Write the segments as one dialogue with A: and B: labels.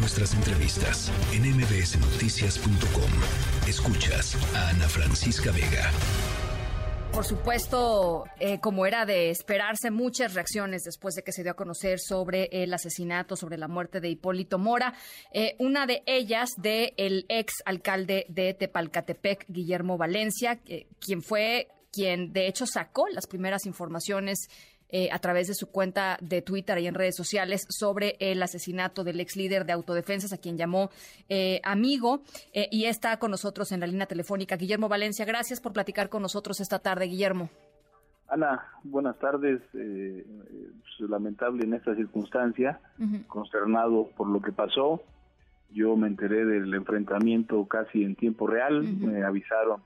A: nuestras entrevistas en mbsnoticias.com. Escuchas a Ana Francisca Vega.
B: Por supuesto, eh, como era de esperarse, muchas reacciones después de que se dio a conocer sobre el asesinato, sobre la muerte de Hipólito Mora. Eh, una de ellas de el ex alcalde de Tepalcatepec, Guillermo Valencia, quien fue quien de hecho sacó las primeras informaciones eh, a través de su cuenta de Twitter y en redes sociales sobre el asesinato del ex líder de autodefensas, a quien llamó eh, amigo, eh, y está con nosotros en la línea telefónica. Guillermo Valencia, gracias por platicar con nosotros esta tarde, Guillermo.
C: Ana, buenas tardes. Pues, lamentable en esta circunstancia, consternado por lo que pasó. Yo me enteré del enfrentamiento casi en tiempo real, me avisaron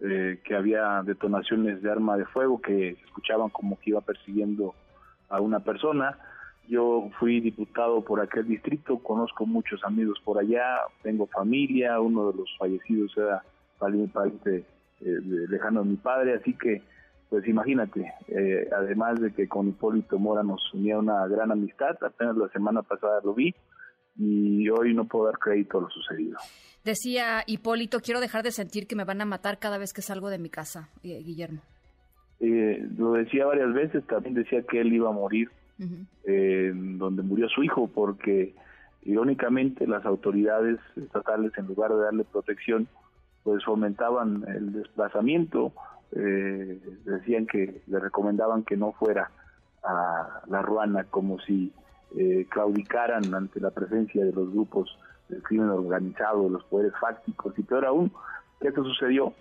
C: eh, que había detonaciones de arma de fuego que se escuchaban como que iba persiguiendo a una persona. Yo fui diputado por aquel distrito, conozco muchos amigos por allá, tengo familia, uno de los fallecidos era pariente eh, lejano de mi padre, así que pues imagínate, eh, además de que con Hipólito Mora nos unía una gran amistad, apenas la semana pasada lo vi y hoy no puedo dar crédito a lo sucedido.
B: Decía Hipólito, quiero dejar de sentir que me van a matar cada vez que salgo de mi casa, eh, Guillermo.
C: Eh, lo decía varias veces, también decía que él iba a morir eh, donde murió su hijo, porque irónicamente las autoridades estatales, en lugar de darle protección, pues fomentaban el desplazamiento, decían que le recomendaban que no fuera a la Ruana, como si claudicaran ante la presencia de los grupos del crimen organizado, los poderes fácticos y peor aún, que esto sucedió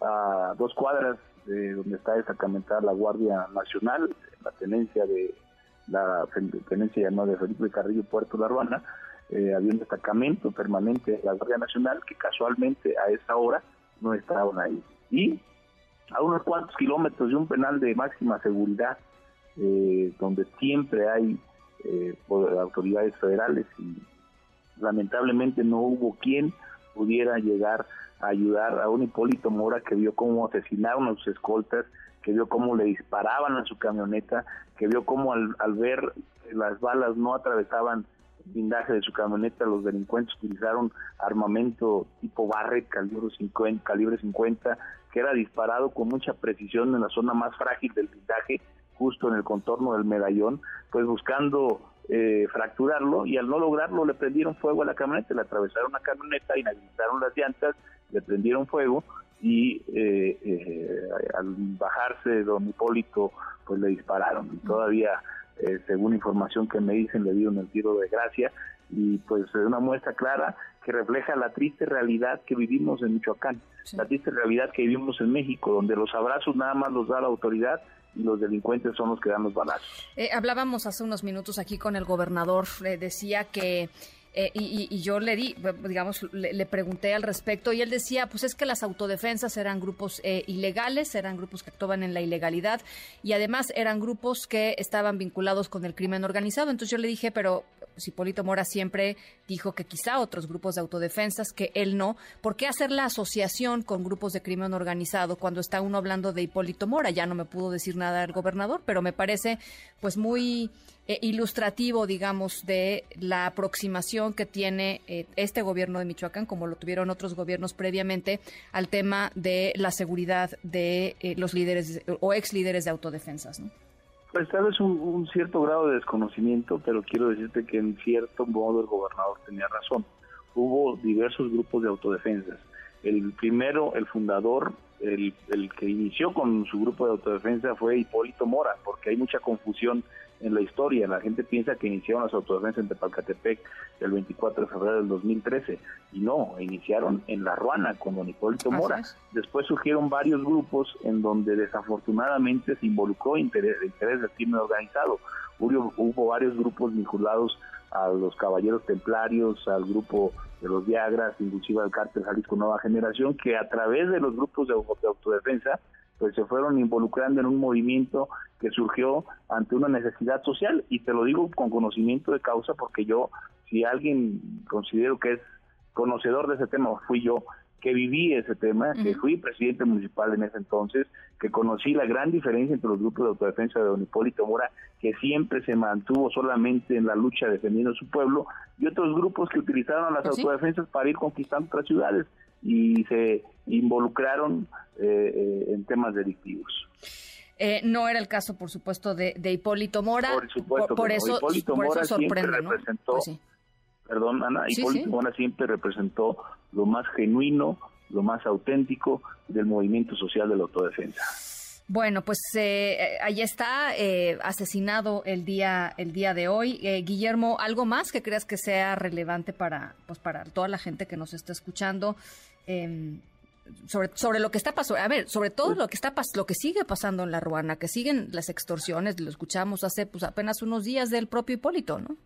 C: a dos cuadras de donde está destacamentada la Guardia Nacional, la tenencia de la tenencia llamada de Felipe Carrillo Puerto La Ruana, eh, había un destacamento permanente de la Guardia Nacional que casualmente a esa hora no estaban ahí. Y a unos cuantos kilómetros de un penal de máxima seguridad, eh, donde siempre hay eh, autoridades federales y lamentablemente no hubo quien pudiera llegar a ayudar a un Hipólito Mora que vio cómo asesinaron a sus escoltas, que vio cómo le disparaban a su camioneta, que vio cómo al, ver las balas no atravesaban el blindaje de su camioneta, los delincuentes utilizaron armamento tipo Barrett calibre 50, calibre 50 que era disparado con mucha precisión en la zona más frágil del blindaje, justo en el contorno del medallón, pues buscando eh, fracturarlo y al no lograrlo le prendieron fuego a la camioneta, le atravesaron la camioneta, inhabilitaron las llantas, le prendieron fuego y eh, eh, al bajarse don Hipólito pues le dispararon. Y todavía según información que me dicen le dieron el tiro de gracia y pues es una muestra clara que refleja la triste realidad que vivimos en Michoacán, la triste realidad que vivimos en México, donde los abrazos nada más los da la autoridad y los delincuentes son los que dan los balazos.
B: Eh, hablábamos hace unos minutos aquí con el gobernador, le decía que eh, y, yo le di, digamos, le, pregunté al respecto y él decía, pues es que las autodefensas eran grupos eh, ilegales, eran grupos que actuaban en la ilegalidad y además eran grupos que estaban vinculados con el crimen organizado. Entonces yo le dije, pero si Hipólito Mora siempre dijo que quizá otros grupos de autodefensas, que él no, ¿por qué hacer la asociación con grupos de crimen organizado cuando está uno hablando de Hipólito Mora? Ya no me pudo decir nada el gobernador, pero me parece pues muy eh, ilustrativo, digamos, de la aproximación que tiene eh, este gobierno de Michoacán, como lo tuvieron otros gobiernos previamente, al tema de la seguridad de eh, los líderes o ex líderes de autodefensas. ¿no?
C: Pues tal vez un, cierto grado de desconocimiento, pero quiero decirte que en cierto modo el gobernador tenía razón. Hubo diversos grupos de autodefensas. El primero, el fundador, el, el que inició con su grupo de autodefensa fue Hipólito Mora, porque hay mucha confusión en la historia. La gente piensa que iniciaron las autodefensas en Tepalcatepec el 24 de febrero del 2013 y no, iniciaron en La Ruana con don Hipólito Mora. Después surgieron varios grupos en donde desafortunadamente se involucró interés, interés del crimen organizado. Hubo, hubo varios grupos vinculados a los caballeros templarios, al grupo de los Viagras, inclusive al cártel Jalisco Nueva Generación, que a través de los grupos de autodefensa pues se fueron involucrando en un movimiento que surgió ante una necesidad social y te lo digo con conocimiento de causa porque yo si alguien considero que es conocedor de ese tema fui yo que viví ese tema, que fui presidente municipal en ese entonces, que conocí la gran diferencia entre los grupos de autodefensa de Don Hipólito Mora, que siempre se mantuvo solamente en la lucha defendiendo su pueblo, y otros grupos que utilizaron las pues autodefensas para ir conquistando otras ciudades y se involucraron eh, eh, en temas delictivos.
B: Eh, no era el caso, por supuesto, de, Hipólito Mora.
C: Por supuesto, por, eso, Hipólito Mora siempre representó, pues perdón, Ana, Hipólito Mora siempre representó lo más genuino, lo más auténtico del movimiento social de la autodefensa.
B: Bueno, pues eh, ahí está, eh, asesinado el día, el día de hoy. Guillermo, ¿algo más que creas que sea relevante para, pues para toda la gente que nos está escuchando? Sobre, sobre lo que está pasando, a ver, sobre todo lo que está lo que sigue pasando en la Ruana, que siguen las extorsiones, lo escuchamos hace pues apenas unos días del propio Hipólito, ¿no?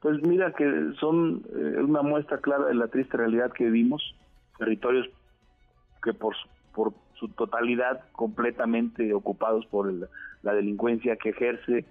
C: Pues mira que son eh, una muestra clara de la triste realidad que vivimos, territorios que por, por su totalidad completamente ocupados por la delincuencia que ejerce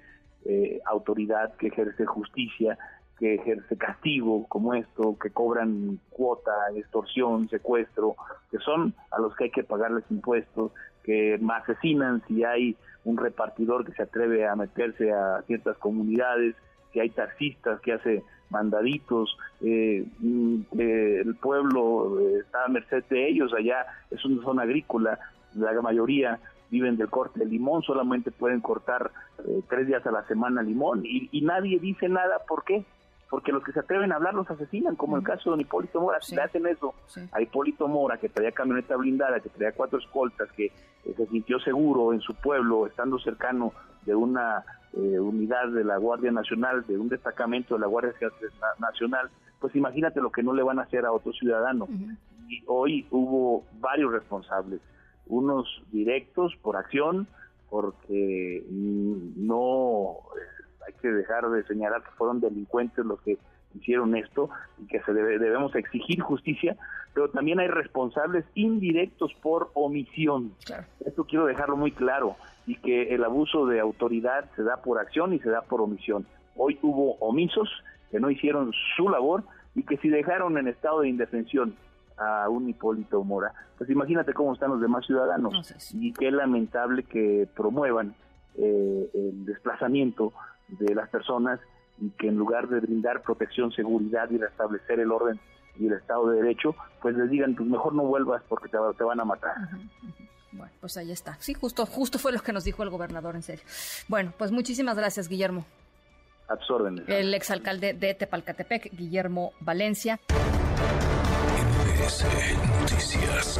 C: eh, autoridad, que ejerce justicia, que ejerce castigo como esto, que cobran cuota, extorsión, secuestro, que son a los que hay que pagarles impuestos, que asesinan si hay un repartidor que se atreve a meterse a ciertas comunidades, que hay taxistas que hace mandaditos, eh, mm, el pueblo eh, está a merced de ellos, allá es una zona agrícola, la mayoría viven del corte de limón, solamente pueden cortar eh, tres días a la semana limón y, y nadie dice nada, ¿por qué? Porque los que se atreven a hablar los asesinan, como el caso de don Hipólito Mora, si le hacen eso. A Hipólito Mora, que traía camioneta blindada, que traía cuatro escoltas, que eh, se sintió seguro en su pueblo, estando cercano de una eh, unidad de la Guardia Nacional, de un destacamento de la Guardia Nacional, pues imagínate lo que no le van a hacer a otro ciudadano. Y hoy hubo varios responsables, unos directos por acción, porque mm, no hay que dejar de señalar que fueron delincuentes los que hicieron esto y que se debemos exigir justicia, pero también hay responsables indirectos por omisión. Esto quiero dejarlo muy claro y que el abuso de autoridad se da por acción y se da por omisión. Hoy hubo omisos que no hicieron su labor y que si dejaron en estado de indefensión a un Hipólito Mora, pues imagínate cómo están los demás ciudadanos y qué lamentable que promuevan eh, el desplazamiento de las personas y que en lugar de brindar protección, seguridad y restablecer el orden y el Estado de Derecho, pues les digan, pues mejor no vuelvas porque te, te van a matar.
B: Bueno, pues ahí está. Sí, justo, justo fue lo que nos dijo el gobernador, en serio. Bueno, pues muchísimas gracias, Guillermo.
C: A
B: El exalcalde de Tepalcatepec, Guillermo Valencia.
A: Noticias.